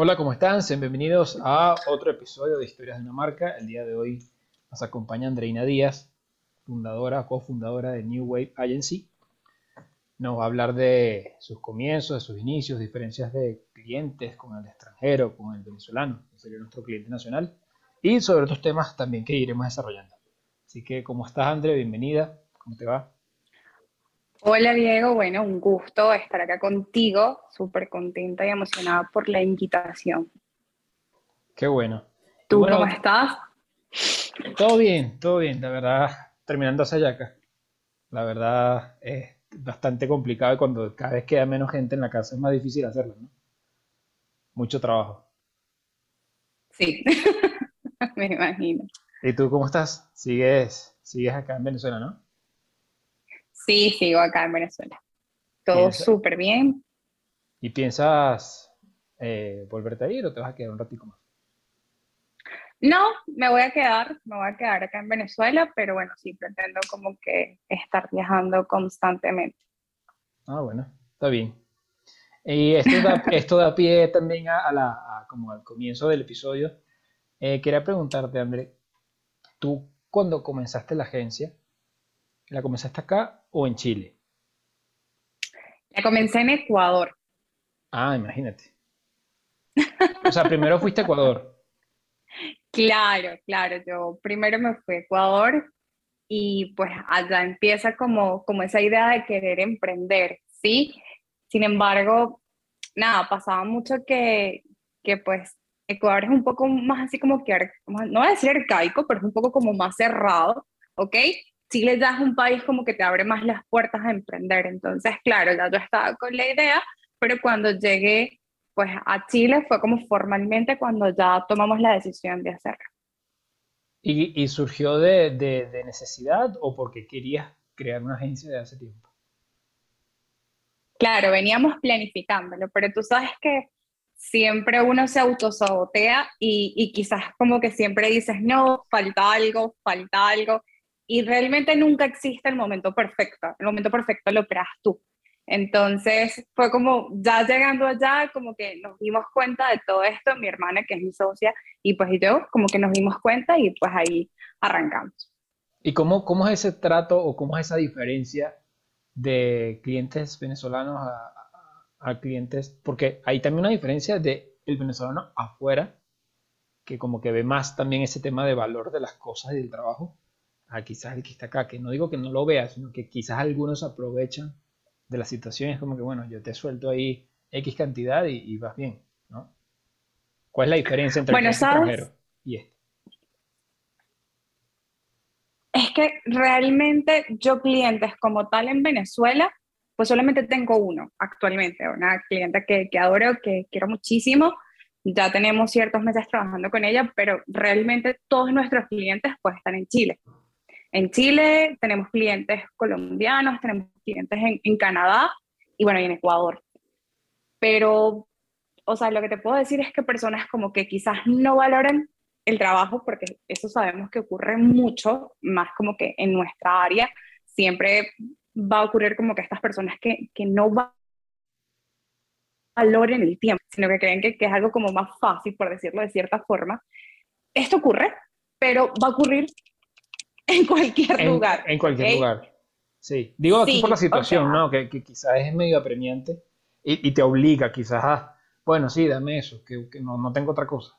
Hola, ¿cómo están? Sean bienvenidos a otro episodio de Historias de una marca. El día de hoy nos acompaña Andreina Díaz, fundadora, cofundadora de New Wave Agency. Nos va a hablar de sus comienzos, de sus inicios, diferencias de clientes con el extranjero, con el venezolano, que sería nuestro cliente nacional, y sobre otros temas también que iremos desarrollando. Así que, ¿cómo estás, André? Bienvenida. ¿Cómo te va? Hola Diego, bueno, un gusto estar acá contigo, súper contenta y emocionada por la invitación. Qué bueno. ¿Tú cómo estás? Todo bien, todo bien, la verdad, terminando Sayaca. La verdad es bastante complicado y cuando cada vez queda menos gente en la casa es más difícil hacerlo, ¿no? Mucho trabajo. Sí, me imagino. ¿Y tú cómo estás? ¿Sigues, sigues acá en Venezuela, no? Sí, sigo acá en Venezuela. Todo súper bien. ¿Y piensas eh, volverte a ir o te vas a quedar un ratito más? No, me voy a quedar, me voy a quedar acá en Venezuela, pero bueno, sí pretendo como que estar viajando constantemente. Ah, bueno, está bien. Y esto da, esto da pie también a, la, como al comienzo del episodio. Eh, quería preguntarte, André, tú cuando comenzaste la agencia, ¿la comenzaste acá o en Chile? La comencé en Ecuador. Ah, imagínate. O sea, primero fuiste a Ecuador. Claro, claro. Yo primero me fui a Ecuador y pues allá empieza como, como esa idea de querer emprender, ¿sí? Sin embargo, nada, pasaba mucho que, que pues Ecuador es un poco más así como que, no voy a decir arcaico, pero es un poco como más cerrado, ¿ok? Chile ya es un país como que te abre más las puertas a emprender. Entonces, claro, ya yo estaba con la idea, pero cuando llegué pues a Chile fue como formalmente cuando ya tomamos la decisión de hacerlo. ¿Y, surgió de, de, necesidad o porque querías crear una agencia de hace tiempo? Claro, veníamos planificándolo, pero tú sabes que siempre uno se autosabotea y, y quizás como que siempre dices, no, falta algo, falta algo y realmente nunca existe el momento perfecto. El momento perfecto lo creas tú. Entonces fue como ya llegando allá, como que nos dimos cuenta de todo esto, mi hermana que es mi socia y pues yo, como que nos dimos cuenta y pues ahí arrancamos. ¿Y cómo, cómo es ese trato o cómo es esa diferencia de clientes venezolanos a, a, clientes? Porque hay también una diferencia de el venezolano afuera, que como que ve más también ese tema de valor de las cosas y del trabajo, a quizás el que está acá, que no digo que no lo vea, sino que quizás algunos aprovechan de la situación, es como que, bueno, yo te suelto ahí X cantidad y, vas bien, ¿no? ¿Cuál es la diferencia entre el extranjero y este? Es que realmente yo clientes como tal en Venezuela, pues solamente tengo uno actualmente, una clienta que, que adoro, que quiero muchísimo, ya tenemos ciertos meses trabajando con ella, pero realmente todos nuestros clientes pues están en Chile. En Chile tenemos clientes colombianos, tenemos clientes en, Canadá y bueno, y en Ecuador. Pero, o sea, lo que te puedo decir es que personas como que quizás no valoran el trabajo, porque eso sabemos que ocurre mucho, más como que en nuestra área, siempre va a ocurrir como que estas personas que, que no valoren el tiempo, sino que creen que, que, es algo como más fácil, por decirlo de cierta forma. Esto ocurre, pero va a ocurrir en cualquier lugar. En cualquier lugar. Sí. Digo aquí por la situación, ¿no? Que, quizás es medio apremiante y, te obliga quizás a, bueno, sí, dame eso, que, no, tengo otra cosa.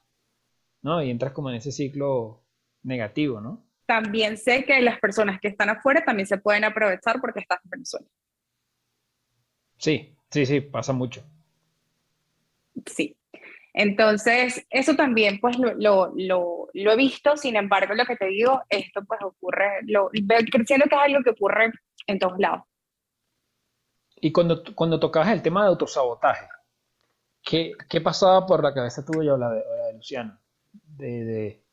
¿No? Y entras como en ese ciclo negativo, ¿no? También sé que las personas que están afuera también se pueden aprovechar porque están en Venezuela. Sí, sí, sí, pasa mucho. Sí. Entonces, eso también pues lo, he visto, sin embargo, lo que te digo, esto pues ocurre, lo, creciendo que es algo que ocurre en todos lados. Y cuando, cuando tocabas el tema de autosabotaje, ¿qué, qué pasaba por la cabeza tuya o la de, Luciano? De,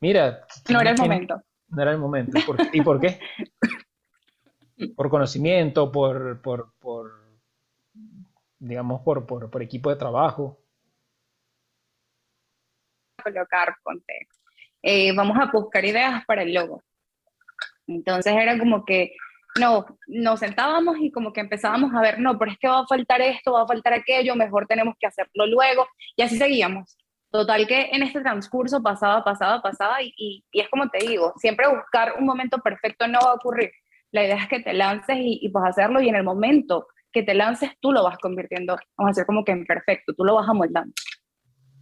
mira... No era el momento. No era el momento. ¿Y por qué? por conocimiento, por, por, por digamos, por, por, por equipo de trabajo colocar, ponte, eh, vamos a buscar ideas para el logo. Entonces era como que no, nos sentábamos y como que empezábamos a ver, no, pero es que va a faltar esto, va a faltar aquello, mejor tenemos que hacerlo luego, y así seguíamos. Total que en este transcurso pasaba, pasaba, pasaba, y, y, es como te digo, siempre buscar un momento perfecto no va a ocurrir. La idea es que te lances y, y pues hacerlo, y en el momento que te lances, tú lo vas convirtiendo, vamos a hacer como que en perfecto, tú lo vas amoldando.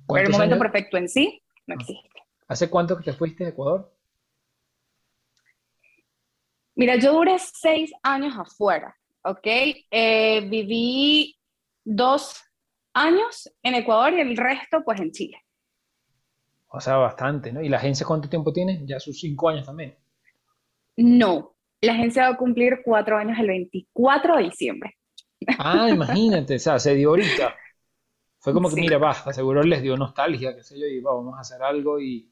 Pero el momento perfecto en sí no ah. existe. ¿Hace cuánto que te fuiste de Ecuador? Mira, yo duré seis años afuera, ¿ok? Eh, viví dos años en Ecuador y el resto pues en Chile. O sea, bastante, ¿no? ¿Y la agencia cuánto tiempo tiene? Ya sus cinco años también. No, la agencia va a cumplir cuatro años el 24 de diciembre. Ah, imagínate, o sea, se dio ahorita. Fue como que, mira, basta, seguro les dio nostalgia, qué sé yo, y vamos a hacer algo y,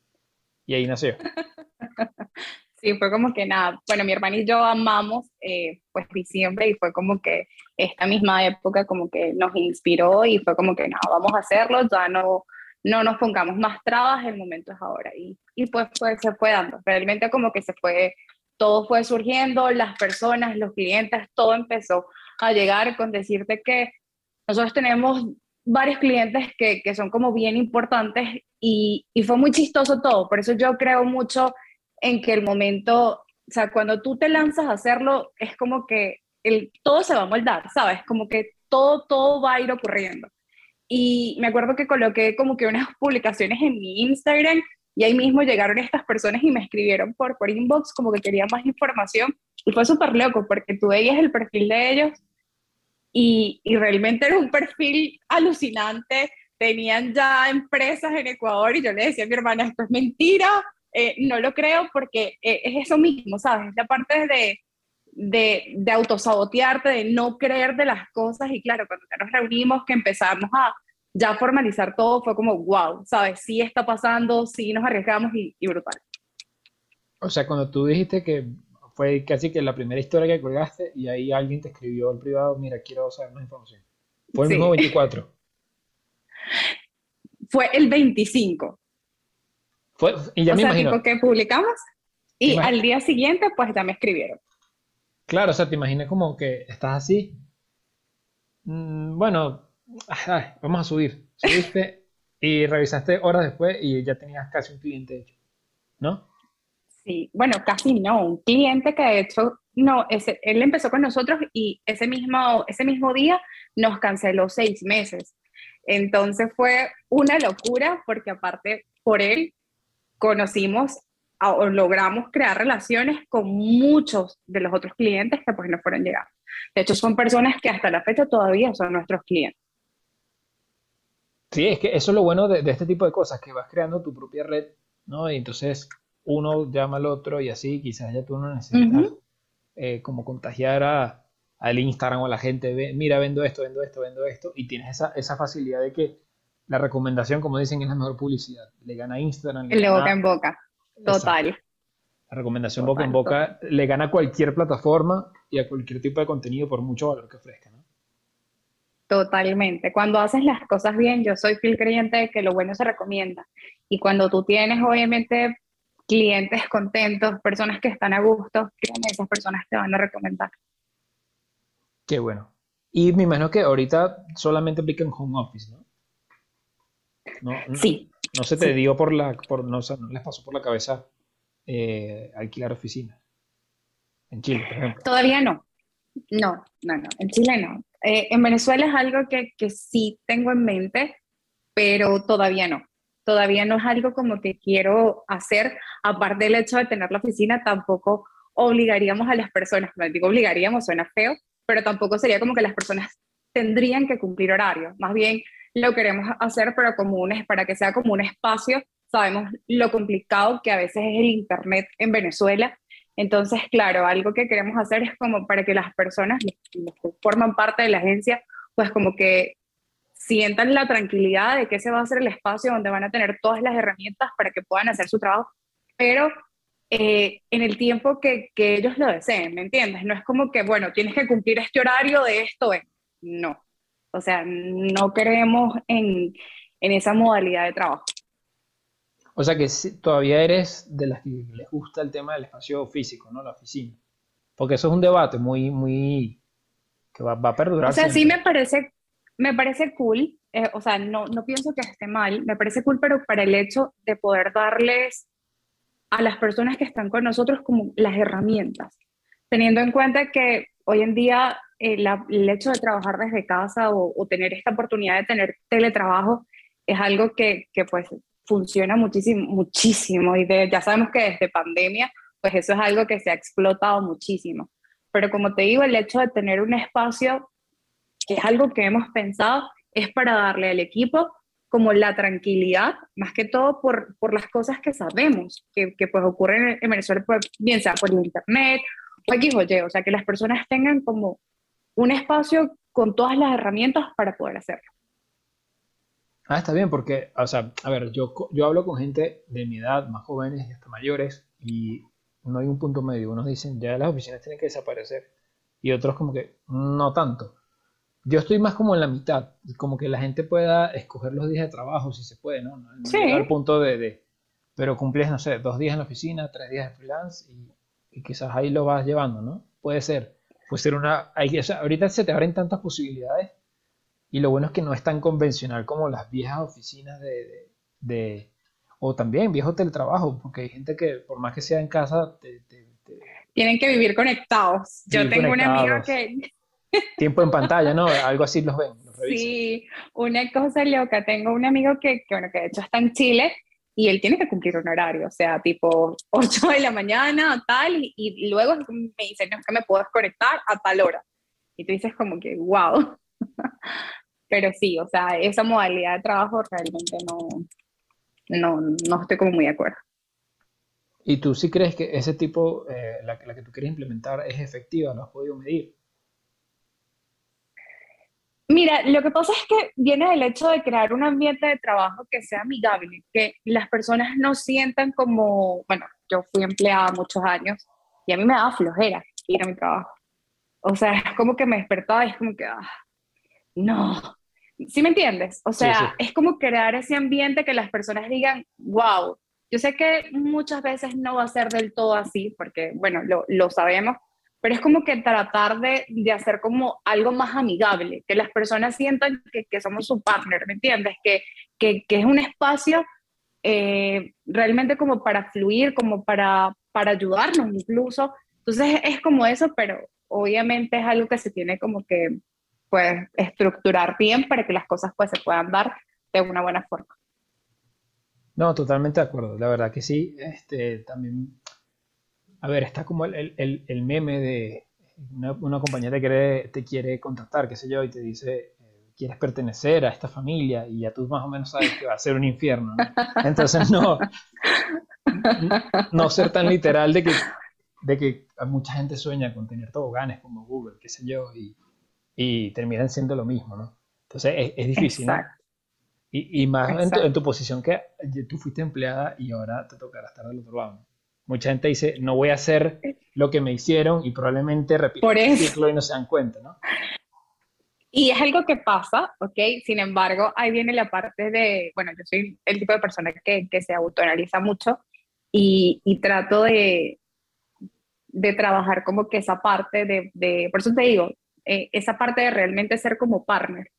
y ahí nació. Sí, fue como que nada, bueno, mi hermana y yo amamos eh, pues diciembre y fue como que esta misma época como que nos inspiró y fue como que nada, vamos a hacerlo, ya no, no nos pongamos más trabas, el momento es ahora. Y, y pues, pues se fue dando, realmente como que se fue, todo fue surgiendo, las personas, los clientes, todo empezó a llegar con decirte que nosotros tenemos varios clientes que, que son como bien importantes y, y fue muy chistoso todo, por eso yo creo mucho en que el momento, o sea, cuando tú te lanzas a hacerlo, es como que el, todo se va a moldar, ¿sabes? Como que todo, todo va a ir ocurriendo. Y me acuerdo que coloqué como que unas publicaciones en mi Instagram y ahí mismo llegaron estas personas y me escribieron por, por inbox como que querían más información. Y fue súper loco porque tú veías el perfil de ellos y, y realmente era un perfil alucinante. Tenían ya empresas en Ecuador y yo le decía a mi hermana, esto es mentira, eh, no lo creo porque eh, es eso mismo, ¿sabes? La parte de, de, de, autosabotearte, de no creer de las cosas y claro, cuando nos reunimos, que empezamos a ya formalizar todo, fue como, wow, ¿sabes? Sí está pasando, sí nos arriesgamos y, brutal. O sea, cuando tú dijiste que fue casi que la primera historia que colgaste y ahí alguien te escribió al privado, mira, quiero saber más información. Fue el mismo 24. Fue el 25 y ya o me sea, imagino. Tipo que publicamos y al día siguiente pues ya me escribieron. Claro, o sea, te imaginas como que estás así. Mm, bueno, vamos a subir. Subiste y revisaste horas después y ya tenías casi un cliente hecho, ¿no? Sí, bueno, casi no. Un cliente que de hecho, no, ese, él empezó con nosotros y ese mismo, ese mismo día nos canceló seis meses. Entonces fue una locura porque aparte por él conocimos o logramos crear relaciones con muchos de los otros clientes que pues no fueron llegando. De hecho, son personas que hasta la fecha todavía son nuestros clientes. Sí, es que eso es lo bueno de, este tipo de cosas, que vas creando tu propia red, ¿no? Y entonces uno llama al otro y así quizás ya tú no necesitas eh, como contagiar a, al Instagram o a la gente, ve, mira, vendo esto, vendo esto, vendo esto, y tienes esa, esa facilidad de que la recomendación, como dicen, es la mejor publicidad. Le gana Instagram. Le boca en boca. Total. La recomendación boca en boca le gana a cualquier plataforma y a cualquier tipo de contenido por mucho valor que ofrezca. ¿no? Totalmente. Cuando haces las cosas bien, yo soy fiel creyente de que lo bueno se recomienda. Y cuando tú tienes, obviamente, clientes contentos, personas que están a gusto, esas personas te van a recomendar. Qué bueno. Y me imagino que ahorita solamente aplica en home office, ¿no? No, sí. No se te dio por la, por, no, les pasó por la cabeza eh, alquilar oficinas. En Chile, por ejemplo. Todavía no. No, no, no. En Chile no. Eh, en Venezuela es algo que, que sí tengo en mente, pero todavía no. Todavía no es algo como que quiero hacer. Aparte del hecho de tener la oficina, tampoco obligaríamos a las personas, no digo obligaríamos, suena feo, pero tampoco sería como que las personas tendrían que cumplir horario. Más bien, lo queremos hacer, pero como un, para que sea como un espacio. Sabemos lo complicado que a veces es el Internet en Venezuela. Entonces, claro, algo que queremos hacer es como para que las personas, que forman parte de la agencia, pues como que sientan la tranquilidad de que ese va a ser el espacio donde van a tener todas las herramientas para que puedan hacer su trabajo, pero eh, en el tiempo que, que, ellos lo deseen, ¿me entiendes? No es como que, bueno, tienes que cumplir este horario de esto, es. no. O sea, no creemos en, esa modalidad de trabajo. O sea que todavía eres de las que les gusta el tema del espacio físico, ¿no? La oficina. Porque eso es un debate muy, muy, que va, a perdurar. O sea, sí me parece, me parece cool, eh, o sea, no, no pienso que esté mal, me parece cool, pero para el hecho de poder darles a las personas que están con nosotros como las herramientas, teniendo en cuenta que hoy en día eh, el hecho de trabajar desde casa o, tener esta oportunidad de tener teletrabajo es algo que, que pues funciona muchísimo, muchísimo y ya sabemos que desde pandemia pues eso es algo que se ha explotado muchísimo. Pero como te digo, el hecho de tener un espacio, que es algo que hemos pensado, es para darle al equipo como la tranquilidad, más que todo por, por las cosas que sabemos que, que pues ocurren en Venezuela, pues, bien sea por internet o X o o sea, que las personas tengan como un espacio con todas las herramientas para poder hacerlo. Ah, está bien, porque, o sea, a ver, yo, yo hablo con gente de mi edad, más jóvenes y hasta mayores, y no hay un punto medio. Unos dicen, ya las oficinas tienen que desaparecer, y otros como que, no tanto. Yo estoy más como en la mitad, como que la gente pueda escoger los días de trabajo, si se puede, ¿no? No, sí. al punto de, de, pero cumples, no sé, dos días en la oficina, tres días de freelance, y, y quizás ahí lo vas llevando, ¿no? Puede ser. Puede ser una... Hay, o sea, ahorita se te abren tantas posibilidades y lo bueno es que no es tan convencional como las viejas oficinas de, de, o también viejo teletrabajo, porque hay gente que por más que sea en casa, tienen que vivir conectados. Yo tengo una amiga que... Tiempo en pantalla, ¿no? Algo así los ven. sí, una cosa loca. Tengo un amigo que, que, bueno, que de hecho está en Chile y él tiene que cumplir un horario, o sea, tipo 8 de la mañana, tal, y, y luego me dice, no, es que me puedo desconectar a tal hora. Y tú dices como que, wow. Pero sí, o sea, esa modalidad de trabajo realmente no, no, no estoy como muy de acuerdo. ¿Y tú sí crees que ese tipo, eh, la, la, que tú quieres implementar, es efectiva? ¿Lo has podido medir? Mira, lo que pasa es que viene del hecho de crear un ambiente de trabajo que sea amigable, que las personas no sientan como, bueno, yo fui empleada muchos años y a mí me daba flojera ir a mi trabajo. O sea, es como que me despertaba y es como que, ah, no, ¿Sí me entiendes? O sea, es como crear ese ambiente que las personas digan, wow, yo sé que muchas veces no va a ser del todo así, porque, bueno, lo, lo sabemos, pero es como que tratar de, de, hacer como algo más amigable, que las personas sientan que, que somos su partner, ¿me entiendes? Que, que, que es un espacio eh, realmente como para fluir, como para, para ayudarnos incluso. Entonces es como eso, pero obviamente es algo que se tiene como que pues, estructurar bien para que las cosas pues, se puedan dar de una buena forma. No, totalmente de acuerdo. La verdad que sí. Este, también, a ver, está como el, el, el meme de una, una, compañía te quiere, te quiere contactar, qué sé yo, y te dice, eh, quieres pertenecer a esta familia, y ya tú más o menos sabes que va a ser un infierno. Entonces, no, no ser tan literal de que, de que mucha gente sueña con tener toboganes como Google, qué sé yo, y y terminan siendo lo mismo, ¿no? Entonces es, difícil, ¿no? Y, y más en tu, posición que tú fuiste empleada y ahora te tocará estar del otro lado. Mucha gente dice, no voy a hacer lo que me hicieron y probablemente repito el ciclo y no se dan cuenta, ¿no? Y es algo que pasa, ¿ok? Sin embargo, ahí viene la parte de, bueno, yo soy el tipo de persona que, que se autoanaliza mucho y, y trato de, de trabajar como que esa parte de, de, por eso te digo, eh, esa parte de realmente ser como partner.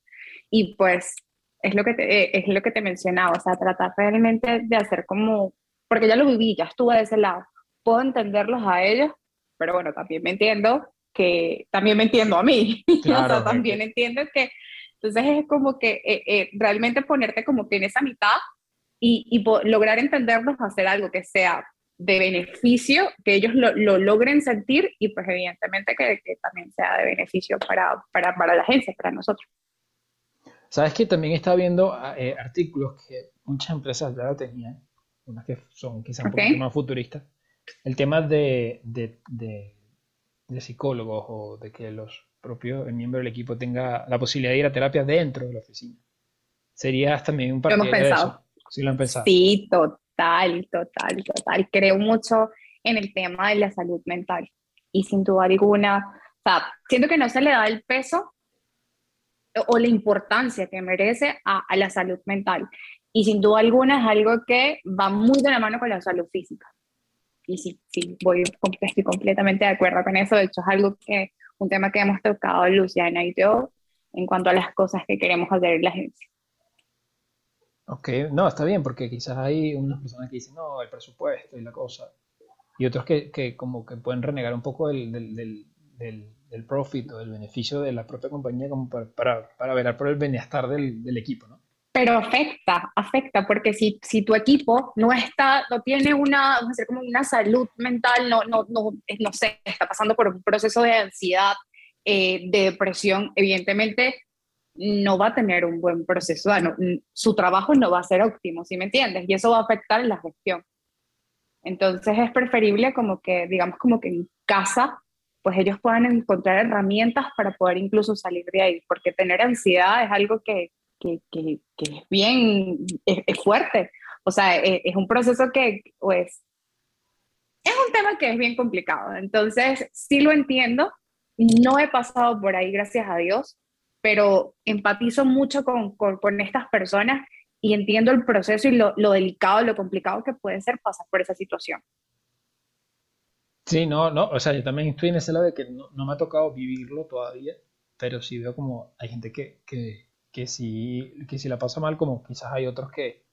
Y pues es lo que te, eh, es lo que te mencionaba, o sea, tratar realmente de hacer como, porque ya lo viví, ya estuve de ese lado, puedo entenderlos a ellos, pero bueno, también me entiendo que, también me entiendo a mí, o sea, también entiendo que, entonces es como que eh, realmente ponerte como que en esa mitad y, y lograr entenderlos, hacer algo que sea de beneficio, que ellos lo, lo, logren sentir y pues evidentemente que, que también sea de beneficio para, para, para, la agencia, para nosotros. Sabes que también está viendo eh, artículos que muchas empresas ya lo tenían, unas que son quizás un poco más futuristas, el tema de, de, de, de, psicólogos o de que los propios miembros del equipo tenga la posibilidad de ir a terapia dentro de la oficina. Sería también un partido de eso. Sí, lo han pensado. Sí, total Total, total, total. Creo mucho en el tema de la salud mental y sin duda alguna, o sea, siento que no se le da el peso o la importancia que merece a, a la salud mental. Y sin duda alguna es algo que va muy de la mano con la salud física. y sí, sí, voy, estoy completamente de acuerdo con eso. De hecho, es algo que, un tema que hemos tocado Luciana y yo en cuanto a las cosas que queremos hacer en la agencia. Ok, no, está bien, porque quizás hay unas personas que dicen, no, el presupuesto y la cosa, y otros que, que como que pueden renegar un poco del, del, del, del, profit o del beneficio de la propia compañía como para, para, para velar por el bienestar del, del equipo, ¿no? Pero afecta, afecta, porque si, si tu equipo no está, no tiene una, vamos a decir, como una salud mental, no, no, no, no sé, está pasando por un proceso de ansiedad, eh, de depresión, evidentemente no va a tener un buen proceso, su trabajo no va a ser óptimo, ¿sí me entiendes? Y eso va a afectar la gestión. Entonces es preferible como que, digamos, como que en casa, pues ellos puedan encontrar herramientas para poder incluso salir de ahí, porque tener ansiedad es algo que, que, que, es bien, es, fuerte. O sea, es, es, un proceso que, pues, es un tema que es bien complicado. Entonces, sí lo entiendo. No he pasado por ahí, gracias a Dios, pero empatizo mucho con, con, con estas personas y entiendo el proceso y lo, lo, delicado, lo complicado que puede ser pasar por esa situación. Sí, no, no, o sea, yo también estoy en ese lado de que no, no me ha tocado vivirlo todavía, pero sí veo como hay gente que, que, que si, que si la pasa mal, como quizás hay otros que,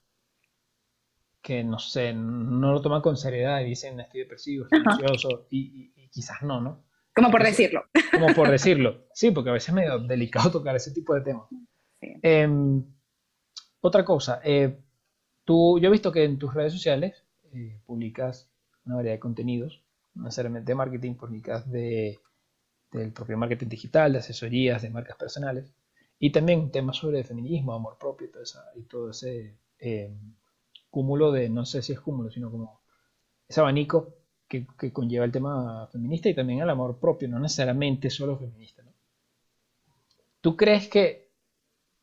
que no sé, no lo toman con seriedad y dicen estoy depresivo, estoy ansioso, y, quizás no, ¿no? Como por decirlo. Como por decirlo, sí, porque a veces es medio delicado tocar ese tipo de temas. Em, otra cosa, eh, tú, yo he visto que en tus redes sociales eh, publicas una variedad de contenidos, no necesariamente de marketing, publicas de, del propio marketing digital, de asesorías, de marcas personales. Y también temas sobre feminismo, amor propio y todo, y todo ese eh, cúmulo de, no sé si es cúmulo, sino como ese abanico que, conlleva el tema feminista y también el amor propio, no necesariamente solo feminista. ¿Tú crees que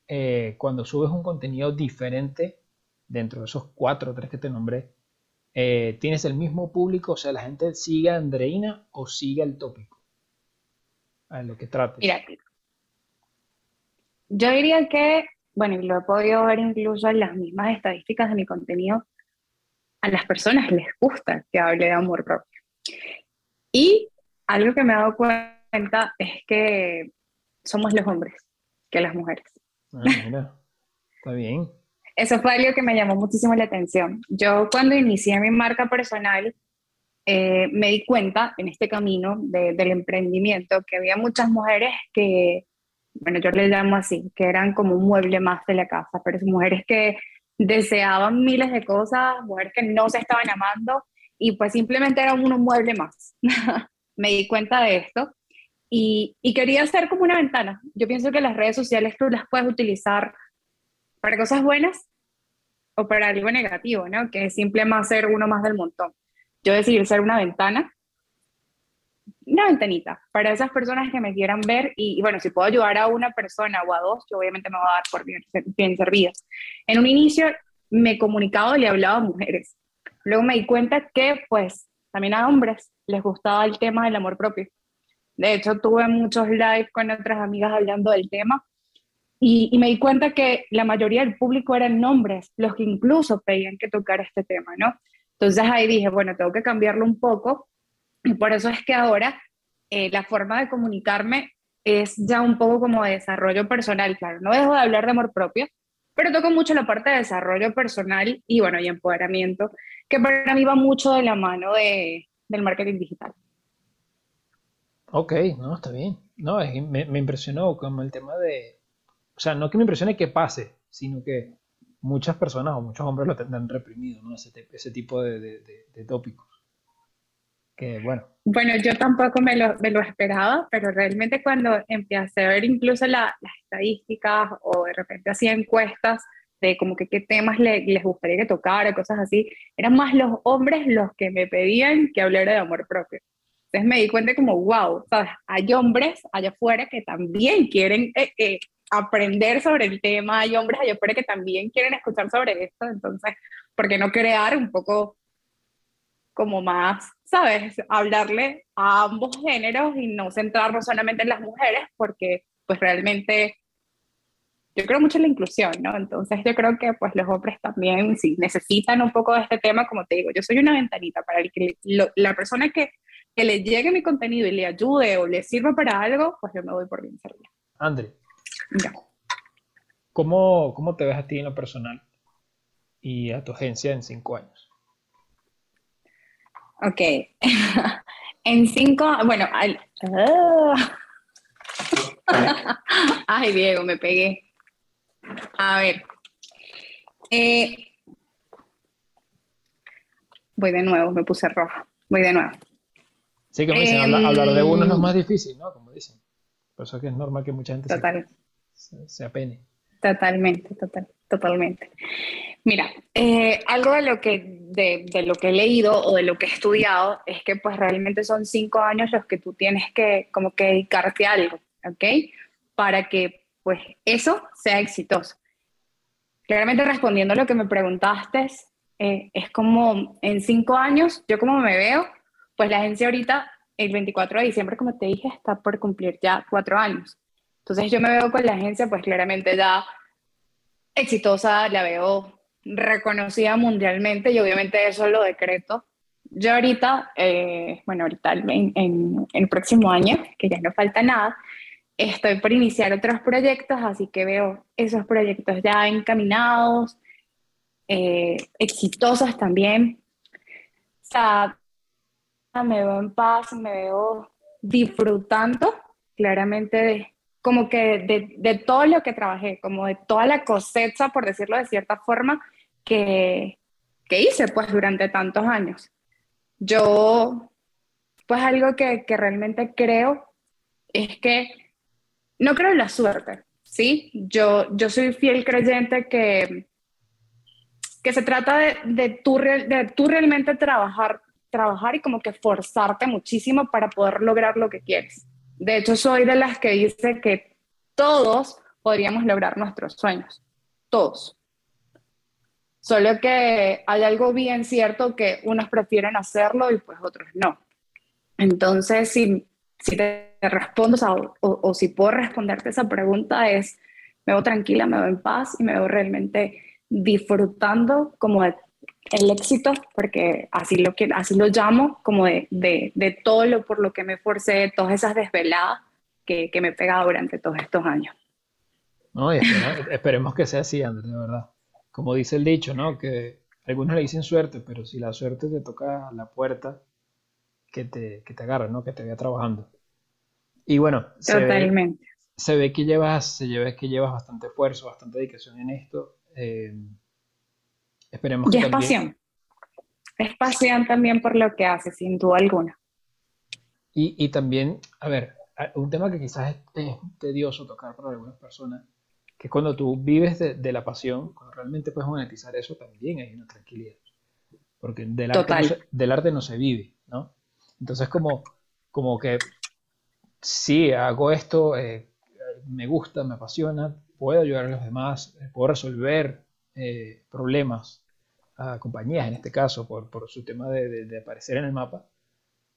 eh, cuando subes un contenido diferente dentro de esos cuatro o tres que te nombré, eh, tienes el mismo público? O sea, la gente sigue a Andreina o sigue el tópico. A lo que trate. Mira, yo diría que, bueno, y lo he podido ver incluso en las mismas estadísticas de mi contenido, a las personas les gusta que hable de amor propio. Y algo que me he dado cuenta es que somos los hombres que las mujeres. Ah, mira, está bien. Eso fue algo que me llamó muchísimo la atención. Yo cuando inicié mi marca personal, eh, me di cuenta en este camino del emprendimiento que había muchas mujeres que bueno, yo les llamo así, que eran como un mueble más de la casa, pero mujeres que deseaban miles de cosas, mujeres que no se estaban amando y pues simplemente eran un mueble más. Me di cuenta de esto y, y, quería hacer como una ventana. Yo pienso que las redes sociales tú las puedes utilizar para cosas buenas o para algo negativo, ¿no? Que es simplemente ser uno más del montón. Yo decidí ser una ventana una ventanita para esas personas que me quieran ver y, bueno, si puedo ayudar a una persona o a dos, yo obviamente me voy a dar por bien, bien servida. En un inicio me he comunicado y le hablaba a mujeres. Luego me di cuenta que pues también a hombres les gustaba el tema del amor propio. De hecho, tuve muchos live con otras amigas hablando del tema y, y, me di cuenta que la mayoría del público eran hombres, los que incluso pedían que tocara este tema, ¿no? Entonces ahí dije, bueno, tengo que cambiarlo un poco y por eso es que ahora eh, la forma de comunicarme es ya un poco como de desarrollo personal, claro, no dejo de hablar de amor propio, pero toco mucho la parte de desarrollo personal y bueno, y empoderamiento, que para mí va mucho de la mano de, del marketing digital. Ok, no, está bien. No, me, me, impresionó como el tema de, o sea, no que me impresione que pase, sino que muchas personas o muchos hombres lo tendrán reprimido, ¿no? Ese, ese tipo de, de, de tópicos bueno. Bueno, yo tampoco me lo, me lo esperaba, pero realmente cuando empecé a ver incluso las estadísticas o de repente hacía encuestas de como que qué temas les gustaría que tocara, cosas así, eran más los hombres los que me pedían que hablara de amor propio. Entonces me di cuenta como, wow, ¿sabes? hay hombres allá afuera que también quieren eh, eh, aprender sobre el tema, hay hombres allá afuera que también quieren escuchar sobre esto, entonces, ¿por qué no crear un poco como más, ¿sabes? Hablarle a ambos géneros y no centrarnos solamente en las mujeres, porque pues realmente yo creo mucho en la inclusión, ¿no? Entonces yo creo que pues los hombres también, si necesitan un poco de este tema, como te digo, yo soy una ventanita para el que la persona que, que, le llegue mi contenido y le ayude o le sirva para algo, pues yo me voy por bien servida. André, ¿cómo, ¿cómo te ves a ti en lo personal y a tu agencia en cinco años? Ok, en cinco, bueno, al, ah. Ay, Diego, me pegué. A ver. Eh, voy de nuevo, me puse roja. Voy de nuevo. Sí, como dicen, hablar, de uno es lo em, más difícil, ¿no? Como dicen. Por eso es que es normal que mucha gente se, apene. Totalmente, total, totalmente. Mira, eh, algo de lo, que, de, de, lo que he leído o de lo que he estudiado es que pues realmente son cinco años los que tú tienes que como que dedicarte a algo, ¿ok? Para que pues eso sea exitoso. Claramente respondiendo a lo que me preguntaste, eh, es como en cinco años, yo como me veo, pues la agencia ahorita, el 24 de diciembre, como te dije, está por cumplir ya cuatro años. Entonces yo me veo con la agencia, pues claramente ya exitosa, la veo reconocida mundialmente y obviamente eso lo decreto. Yo ahorita, eh, bueno, ahorita en, en, el próximo año, que ya no falta nada, estoy por iniciar otros proyectos, así que veo esos proyectos ya encaminados, eh, exitosos también. O sea, me veo en paz, me veo disfrutando claramente como que de, de, todo lo que trabajé, como de toda la cosecha, por decirlo de cierta forma, que, que hice pues durante tantos años. Yo, pues algo que, que realmente creo es que no creo en la suerte, ¿sí? Yo, yo soy fiel creyente que, que se trata de, de, tú, de tú realmente trabajar, trabajar y como que forzarte muchísimo para poder lograr lo que quieres. De hecho, soy de las que dice que todos podríamos lograr nuestros sueños, todos. Solo que hay algo bien cierto que unos prefieren hacerlo y pues otros no. Entonces, si si te respondo o, si puedo responderte esa pregunta es, me veo tranquila, me veo en paz y me veo realmente disfrutando como de el éxito, porque así lo, que, así lo llamo, como de, de, de todo lo por lo que me esforcé, todas esas desveladas que, que me he pegado durante todos estos años. No, esperemos que sea así, Andrés, de verdad. Como dice el dicho, ¿no? Que algunos le dicen suerte, pero si la suerte te toca la puerta, que te, que te agarre, ¿no? Que te vea trabajando. Y bueno, se Ve, se ve, que llevas, se ve que llevas bastante esfuerzo, bastante dedicación en esto. Eh, esperemos y es pasión. Es pasión también por lo que haces, sin duda alguna. Y, y también, a ver, un tema que quizás es, tedioso tocar para algunas personas, que cuando tú vives de, de, la pasión, cuando realmente puedes monetizar eso, también hay una tranquilidad. Porque del arte, del arte no se vive, ¿no? Entonces como, como que sí, hago esto, eh, me gusta, me apasiona, puedo ayudar a los demás, eh, puedo resolver eh, problemas a compañías, en este caso, por, por su tema de, de, aparecer en el mapa,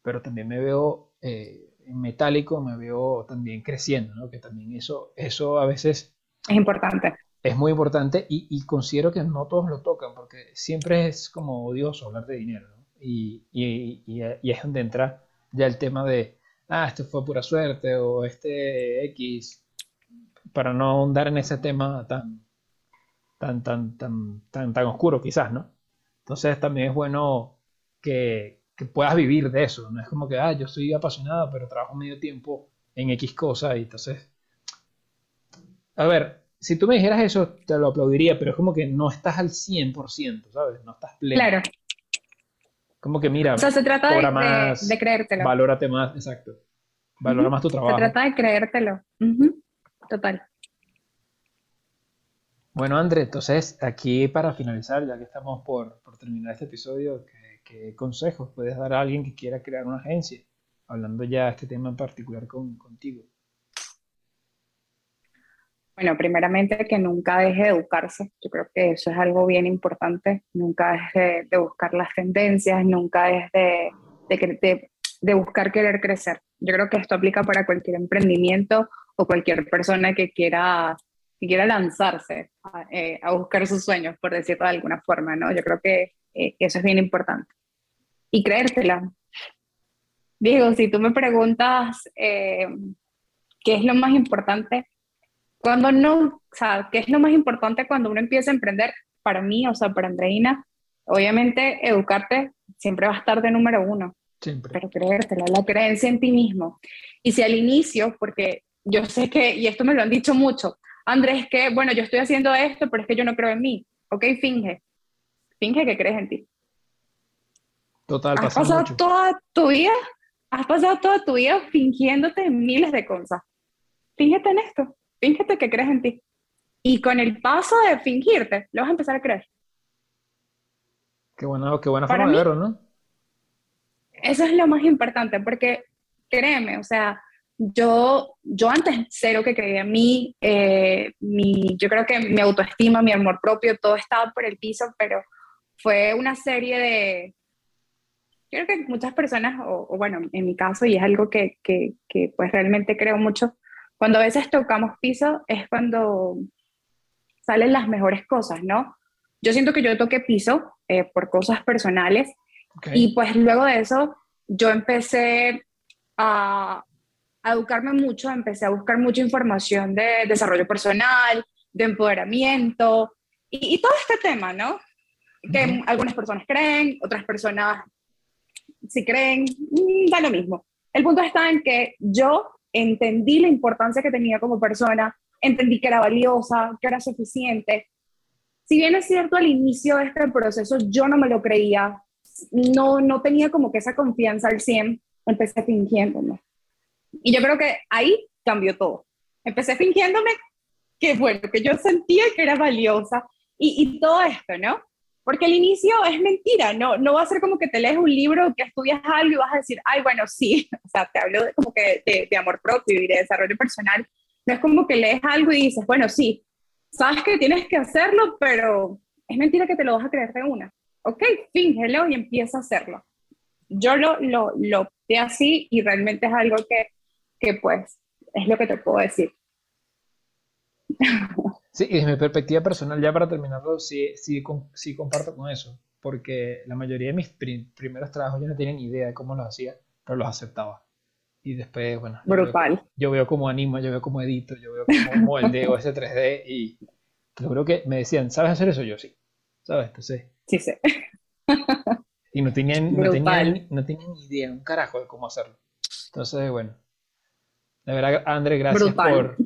pero también me veo en metálico, me veo también creciendo, ¿no? que también eso, eso a veces... Es importante. Es muy importante y, y, considero que no todos lo tocan, porque siempre es como odioso hablar de dinero. ¿no? Y, y, y, es donde entra ya el tema de, ah, esto fue pura suerte o este X, para no ahondar en ese tema tan, tan, tan, tan, tan, tan oscuro quizás, ¿no? Entonces también es bueno que, que puedas vivir de eso, no es como que, ah, yo soy apasionado, pero trabajo medio tiempo en X cosa y entonces... A ver, si tú me dijeras eso, te lo aplaudiría, pero es como que no estás al 100%, ¿sabes? No estás pleno. Claro. Como que mira, o sea, se trata de, más, de, creértelo. Valórate más, exacto. Valora más tu trabajo. Se trata de creértelo. Total. Bueno, André, entonces aquí para finalizar, ya que estamos por, por terminar este episodio, ¿qué, consejos puedes dar a alguien que quiera crear una agencia? Hablando ya de este tema en particular con, contigo. Bueno, primeramente que nunca deje de educarse. Yo creo que eso es algo bien importante. Nunca deje de, buscar las tendencias, nunca deje de, de, buscar querer crecer. Yo creo que esto aplica para cualquier emprendimiento o cualquier persona que quiera que quiera lanzarse a, eh, buscar sus sueños, por decirlo de alguna forma, ¿no? Yo creo que eh, eso es bien importante. Y creértela. Diego, si tú me preguntas eh, qué es lo más importante, cuando no, o sea, qué es lo más importante cuando uno empieza a emprender, para mí, o sea, para Andreina, obviamente educarte siempre va a estar de número uno. Siempre. Pero creértela, la creencia en ti mismo. Y si al inicio, porque yo sé que, y esto me lo han dicho mucho, Andrés, que, bueno, yo estoy haciendo esto, pero es que yo no creo en mí. Ok, finge. Finge que crees en ti. Total, has pasado toda tu vida, has pasado toda tu vida fingiéndote miles de cosas. Fíngete en esto, fíngete que crees en ti. Y con el paso de fingirte, lo vas a empezar a creer. Qué buena, qué buena forma de verlo, ¿no? Eso es lo más importante, porque créeme, o sea, yo, yo antes cero que creía en mí, eh, mi, yo creo que mi autoestima, mi amor propio, todo estaba por el piso, pero fue una serie de, creo que muchas personas, o, bueno, en mi caso, y es algo que, que, que, pues realmente creo mucho, cuando a veces tocamos piso es cuando salen las mejores cosas, ¿no? Yo siento que yo toqué piso eh, por cosas personales y pues luego de eso yo empecé a, educarme mucho, empecé a buscar mucha información de desarrollo personal, de empoderamiento y, todo este tema, ¿no? Que algunas personas creen, otras personas si creen, mm, da lo mismo. El punto está en que yo entendí la importancia que tenía como persona, entendí que era valiosa, que era suficiente. Si bien es cierto, al inicio de este proceso yo no me lo creía, no, no tenía como que esa confianza al 100, empecé fingiéndome. Y yo creo que ahí cambió todo. Empecé fingiéndome que, bueno, que yo sentía que era valiosa y, y todo esto, ¿no? Porque al inicio es mentira, no, no va a ser como que te lees un libro, que estudias algo y vas a decir, ay, bueno, sí, o sea, te hablo de, como que de, de amor propio y de desarrollo personal. No es como que lees algo y dices, bueno, sí, sabes que tienes que hacerlo, pero es mentira que te lo vas a creer de una. Ok, fíngelo y empieza a hacerlo. Yo lo, lo, lo así y realmente es algo que que pues es lo que te puedo decir. Sí, y desde mi perspectiva personal, ya para terminarlo, sí, sí, sí comparto con eso, porque la mayoría de mis primeros trabajos yo no tenía ni idea de cómo los hacía, pero los aceptaba. Y después, bueno, Brutal. Yo veo, cómo animo, yo veo cómo edito, yo veo cómo moldeo ese 3D y creo que me decían, ¿sabes hacer eso? Yo sí, ¿sabes? Entonces... Sí, sí. Y no tenían, no tenían, no tenían ni idea, un carajo de cómo hacerlo. Entonces, bueno, de verdad, André, gracias por,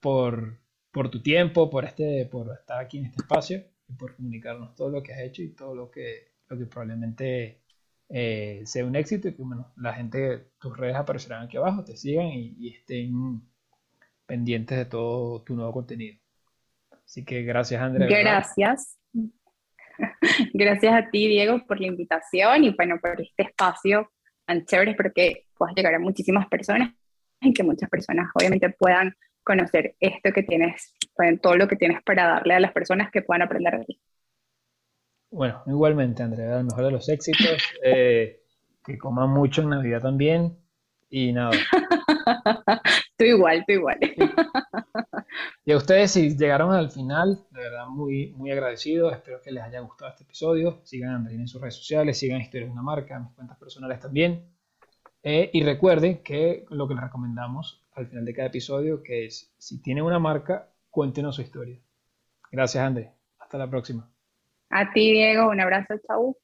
por, por, tu tiempo, por, este, por estar aquí en este espacio y por comunicarnos todo lo que has hecho y todo lo que, lo que probablemente eh, sea un éxito y que bueno, la gente, tus redes aparecerán aquí abajo, te sigan y, estén pendientes de todo tu nuevo contenido. Así que gracias, André. Gracias. Gracias a ti, Diego, por la invitación y bueno, por este espacio tan chévere. Espero que puedas llegar a muchísimas personas y que muchas personas obviamente puedan conocer esto que tienes, todo lo que tienes para darle a las personas que puedan aprender de ti. Bueno, igualmente, Andrea, el mejor de los éxitos, eh, que coman mucho en Navidad también y nada. tú igual, tú igual. Y a ustedes, si llegaron al final, de verdad muy, muy agradecido. Espero que les haya gustado este episodio. Sigan a Andrea en sus redes sociales, sigan Historias de una Marca, mis cuentas personales también. Eh, y recuerden que lo que les recomendamos al final de cada episodio, que es, si tienen una marca, cuéntenos su historia. Gracias, André. Hasta la próxima. A ti, Diego. Un abrazo. Chau.